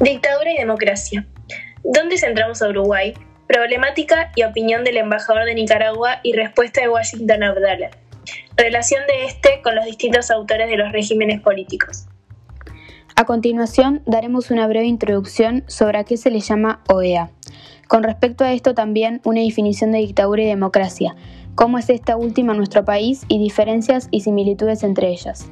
Dictadura y democracia. ¿Dónde centramos a Uruguay? Problemática y opinión del embajador de Nicaragua y respuesta de Washington Abdala. Relación de este con los distintos autores de los regímenes políticos. A continuación, daremos una breve introducción sobre a qué se le llama OEA. Con respecto a esto también una definición de dictadura y democracia, cómo es esta última en nuestro país y diferencias y similitudes entre ellas.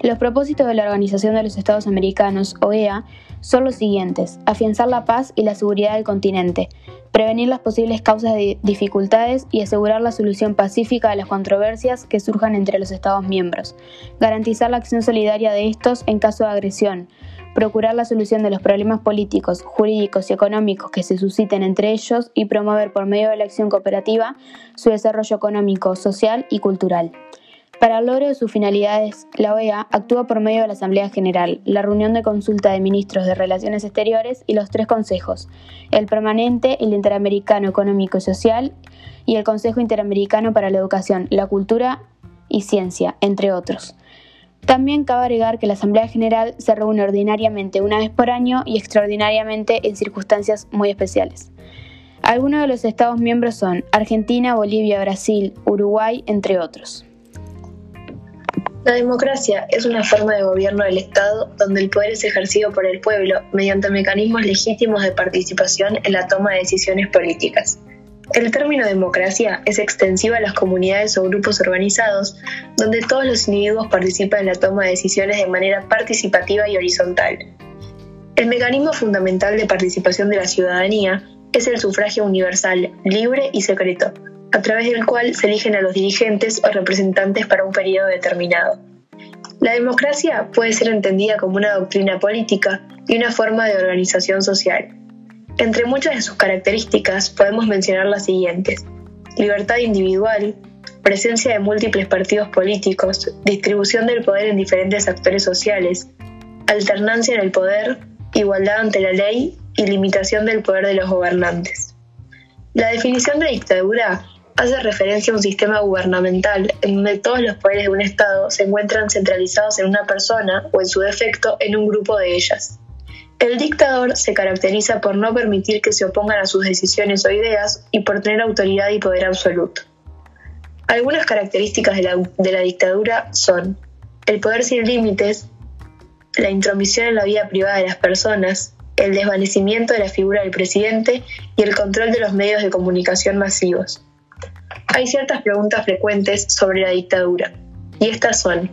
Los propósitos de la Organización de los Estados Americanos, OEA, son los siguientes, afianzar la paz y la seguridad del continente, prevenir las posibles causas de dificultades y asegurar la solución pacífica de las controversias que surjan entre los Estados miembros, garantizar la acción solidaria de estos en caso de agresión, procurar la solución de los problemas políticos, jurídicos y económicos que se susciten entre ellos y promover por medio de la acción cooperativa su desarrollo económico, social y cultural. Para el logro de sus finalidades, la OEA actúa por medio de la Asamblea General, la reunión de consulta de ministros de Relaciones Exteriores y los tres consejos, el permanente, el interamericano económico y social y el Consejo Interamericano para la Educación, la Cultura y Ciencia, entre otros. También cabe agregar que la Asamblea General se reúne ordinariamente una vez por año y extraordinariamente en circunstancias muy especiales. Algunos de los Estados miembros son Argentina, Bolivia, Brasil, Uruguay, entre otros. La democracia es una forma de gobierno del Estado donde el poder es ejercido por el pueblo mediante mecanismos legítimos de participación en la toma de decisiones políticas. El término democracia es extensivo a las comunidades o grupos organizados donde todos los individuos participan en la toma de decisiones de manera participativa y horizontal. El mecanismo fundamental de participación de la ciudadanía es el sufragio universal, libre y secreto, a través del cual se eligen a los dirigentes o representantes para un periodo determinado. La democracia puede ser entendida como una doctrina política y una forma de organización social. Entre muchas de sus características podemos mencionar las siguientes. Libertad individual, presencia de múltiples partidos políticos, distribución del poder en diferentes actores sociales, alternancia en el poder, igualdad ante la ley y limitación del poder de los gobernantes. La definición de dictadura hace referencia a un sistema gubernamental en donde todos los poderes de un Estado se encuentran centralizados en una persona o en su defecto en un grupo de ellas. El dictador se caracteriza por no permitir que se opongan a sus decisiones o ideas y por tener autoridad y poder absoluto. Algunas características de la, de la dictadura son el poder sin límites, la intromisión en la vida privada de las personas, el desvanecimiento de la figura del presidente y el control de los medios de comunicación masivos. Hay ciertas preguntas frecuentes sobre la dictadura, y estas son,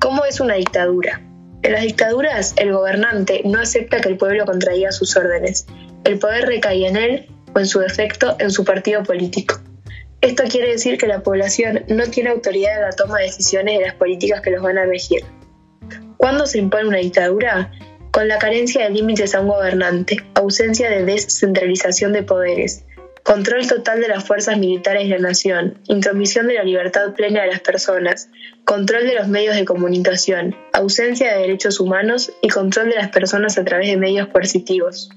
¿cómo es una dictadura? En las dictaduras, el gobernante no acepta que el pueblo contraiga sus órdenes. El poder recae en él o, en su defecto, en su partido político. Esto quiere decir que la población no tiene autoridad en la toma de decisiones de las políticas que los van a regir. ¿Cuándo se impone una dictadura? Con la carencia de límites a un gobernante, ausencia de descentralización de poderes, control total de las fuerzas militares de la nación, intromisión de la libertad plena de las personas, control de los medios de comunicación, ausencia de derechos humanos y control de las personas a través de medios coercitivos.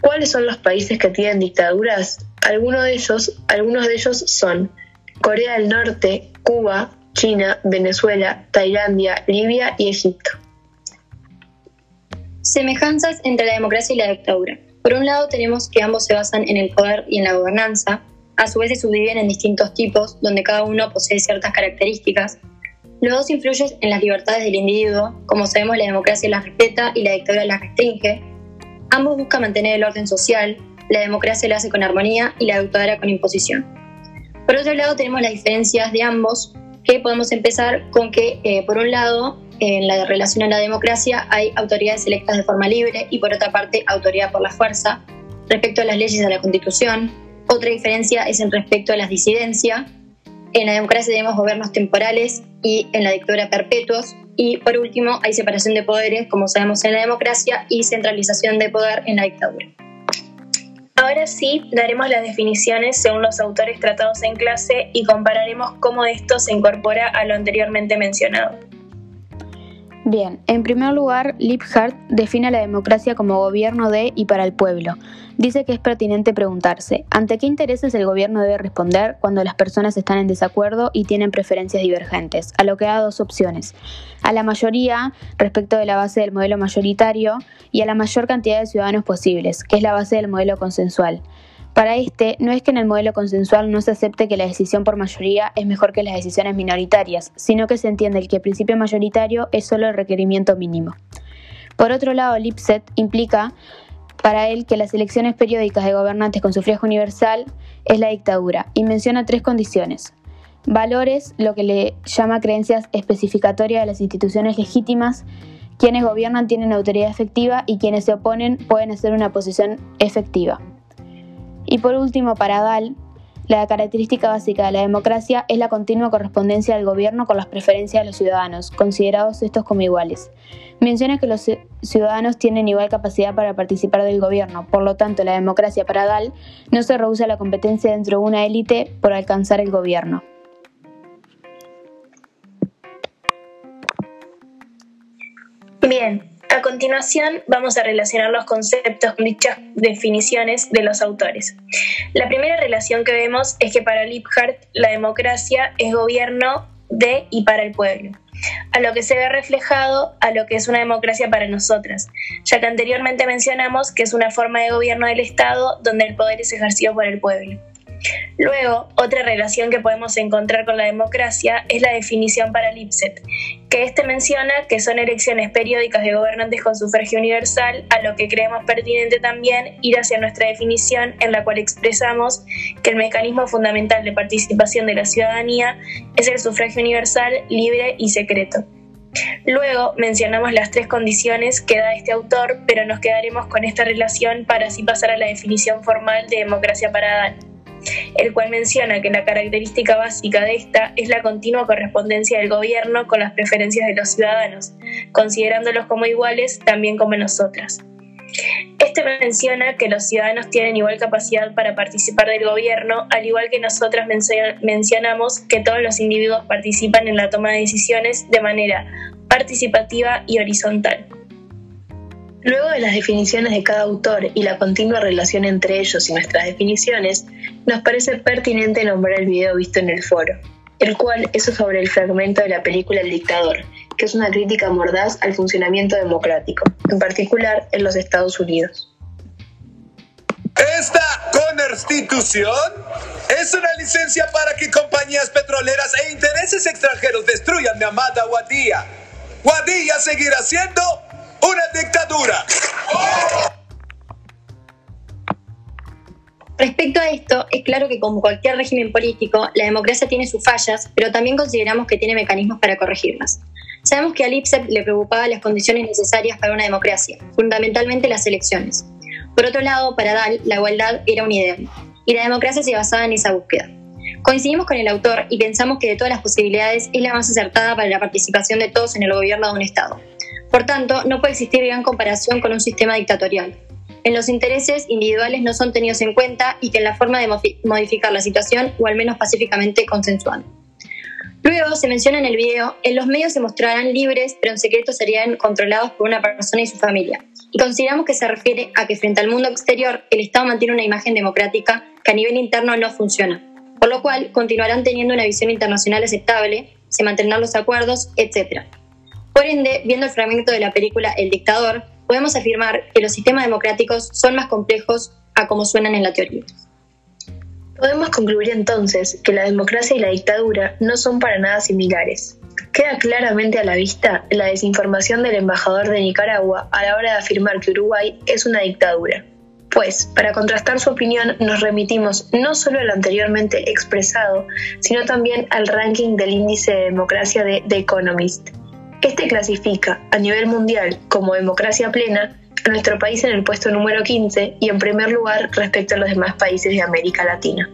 ¿Cuáles son los países que tienen dictaduras? Algunos de ellos, algunos de ellos son Corea del Norte, Cuba, China, Venezuela, Tailandia, Libia y Egipto. Semejanzas entre la democracia y la dictadura. Por un lado tenemos que ambos se basan en el poder y en la gobernanza, a su vez se subdividen en distintos tipos, donde cada uno posee ciertas características. Los dos influyen en las libertades del individuo, como sabemos la democracia las respeta y la dictadura las restringe. Ambos buscan mantener el orden social, la democracia lo hace con armonía y la dictadura con imposición. Por otro lado tenemos las diferencias de ambos, que podemos empezar con que, eh, por un lado, en la relación a la democracia hay autoridades electas de forma libre y por otra parte autoridad por la fuerza. Respecto a las leyes de la Constitución, otra diferencia es en respecto a las disidencias. En la democracia tenemos gobiernos temporales y en la dictadura perpetuos. Y por último, hay separación de poderes, como sabemos en la democracia, y centralización de poder en la dictadura. Ahora sí, daremos las definiciones según los autores tratados en clase y compararemos cómo esto se incorpora a lo anteriormente mencionado. Bien, en primer lugar, Liebhardt define la democracia como gobierno de y para el pueblo. Dice que es pertinente preguntarse, ¿ante qué intereses el gobierno debe responder cuando las personas están en desacuerdo y tienen preferencias divergentes? A lo que da dos opciones. A la mayoría respecto de la base del modelo mayoritario y a la mayor cantidad de ciudadanos posibles, que es la base del modelo consensual. Para este, no es que en el modelo consensual no se acepte que la decisión por mayoría es mejor que las decisiones minoritarias, sino que se entiende que el principio mayoritario es solo el requerimiento mínimo. Por otro lado, Lipset implica para él que las elecciones periódicas de gobernantes con sufragio universal es la dictadura y menciona tres condiciones. Valores, lo que le llama creencias especificatorias de las instituciones legítimas, quienes gobiernan tienen autoridad efectiva y quienes se oponen pueden hacer una posición efectiva. Y por último, para Gall, la característica básica de la democracia es la continua correspondencia del gobierno con las preferencias de los ciudadanos, considerados estos como iguales. Menciona que los ciudadanos tienen igual capacidad para participar del gobierno, por lo tanto la democracia para Gall no se reduce a la competencia dentro de una élite por alcanzar el gobierno. Bien, a continuación, vamos a relacionar los conceptos con dichas definiciones de los autores. La primera relación que vemos es que para Liebhardt la democracia es gobierno de y para el pueblo, a lo que se ve reflejado a lo que es una democracia para nosotras, ya que anteriormente mencionamos que es una forma de gobierno del Estado donde el poder es ejercido por el pueblo. Luego, otra relación que podemos encontrar con la democracia es la definición para Lipset, que éste menciona que son elecciones periódicas de gobernantes con sufragio universal, a lo que creemos pertinente también ir hacia nuestra definición en la cual expresamos que el mecanismo fundamental de participación de la ciudadanía es el sufragio universal, libre y secreto. Luego mencionamos las tres condiciones que da este autor, pero nos quedaremos con esta relación para así pasar a la definición formal de democracia para Dan el cual menciona que la característica básica de esta es la continua correspondencia del gobierno con las preferencias de los ciudadanos, considerándolos como iguales también como nosotras. Este menciona que los ciudadanos tienen igual capacidad para participar del gobierno, al igual que nosotras mencionamos que todos los individuos participan en la toma de decisiones de manera participativa y horizontal. Luego de las definiciones de cada autor y la continua relación entre ellos y nuestras definiciones, nos parece pertinente nombrar el video visto en el foro, el cual es sobre el fragmento de la película El dictador, que es una crítica mordaz al funcionamiento democrático, en particular en los Estados Unidos. Esta constitución es una licencia para que compañías petroleras e intereses extranjeros destruyan mi amada Guadilla. Guadilla seguirá siendo una dictadura. Respecto a esto, es claro que como cualquier régimen político, la democracia tiene sus fallas, pero también consideramos que tiene mecanismos para corregirlas. Sabemos que a Lipset le preocupaban las condiciones necesarias para una democracia, fundamentalmente las elecciones. Por otro lado, para Dahl, la igualdad era un ideal, y la democracia se basaba en esa búsqueda. Coincidimos con el autor y pensamos que de todas las posibilidades es la más acertada para la participación de todos en el gobierno de un Estado. Por tanto, no puede existir gran comparación con un sistema dictatorial. En los intereses individuales no son tenidos en cuenta y que en la forma de modificar la situación o al menos pacíficamente consensual. Luego se menciona en el video, en los medios se mostrarán libres, pero en secreto serían controlados por una persona y su familia. Y consideramos que se refiere a que frente al mundo exterior el Estado mantiene una imagen democrática que a nivel interno no funciona, por lo cual continuarán teniendo una visión internacional aceptable, se mantendrán los acuerdos, etc. Por ende, viendo el fragmento de la película El dictador, podemos afirmar que los sistemas democráticos son más complejos a como suenan en la teoría. Podemos concluir entonces que la democracia y la dictadura no son para nada similares. Queda claramente a la vista la desinformación del embajador de Nicaragua a la hora de afirmar que Uruguay es una dictadura. Pues, para contrastar su opinión, nos remitimos no solo al anteriormente expresado, sino también al ranking del índice de democracia de The Economist, este clasifica a nivel mundial como democracia plena a nuestro país en el puesto número 15 y en primer lugar respecto a los demás países de América Latina.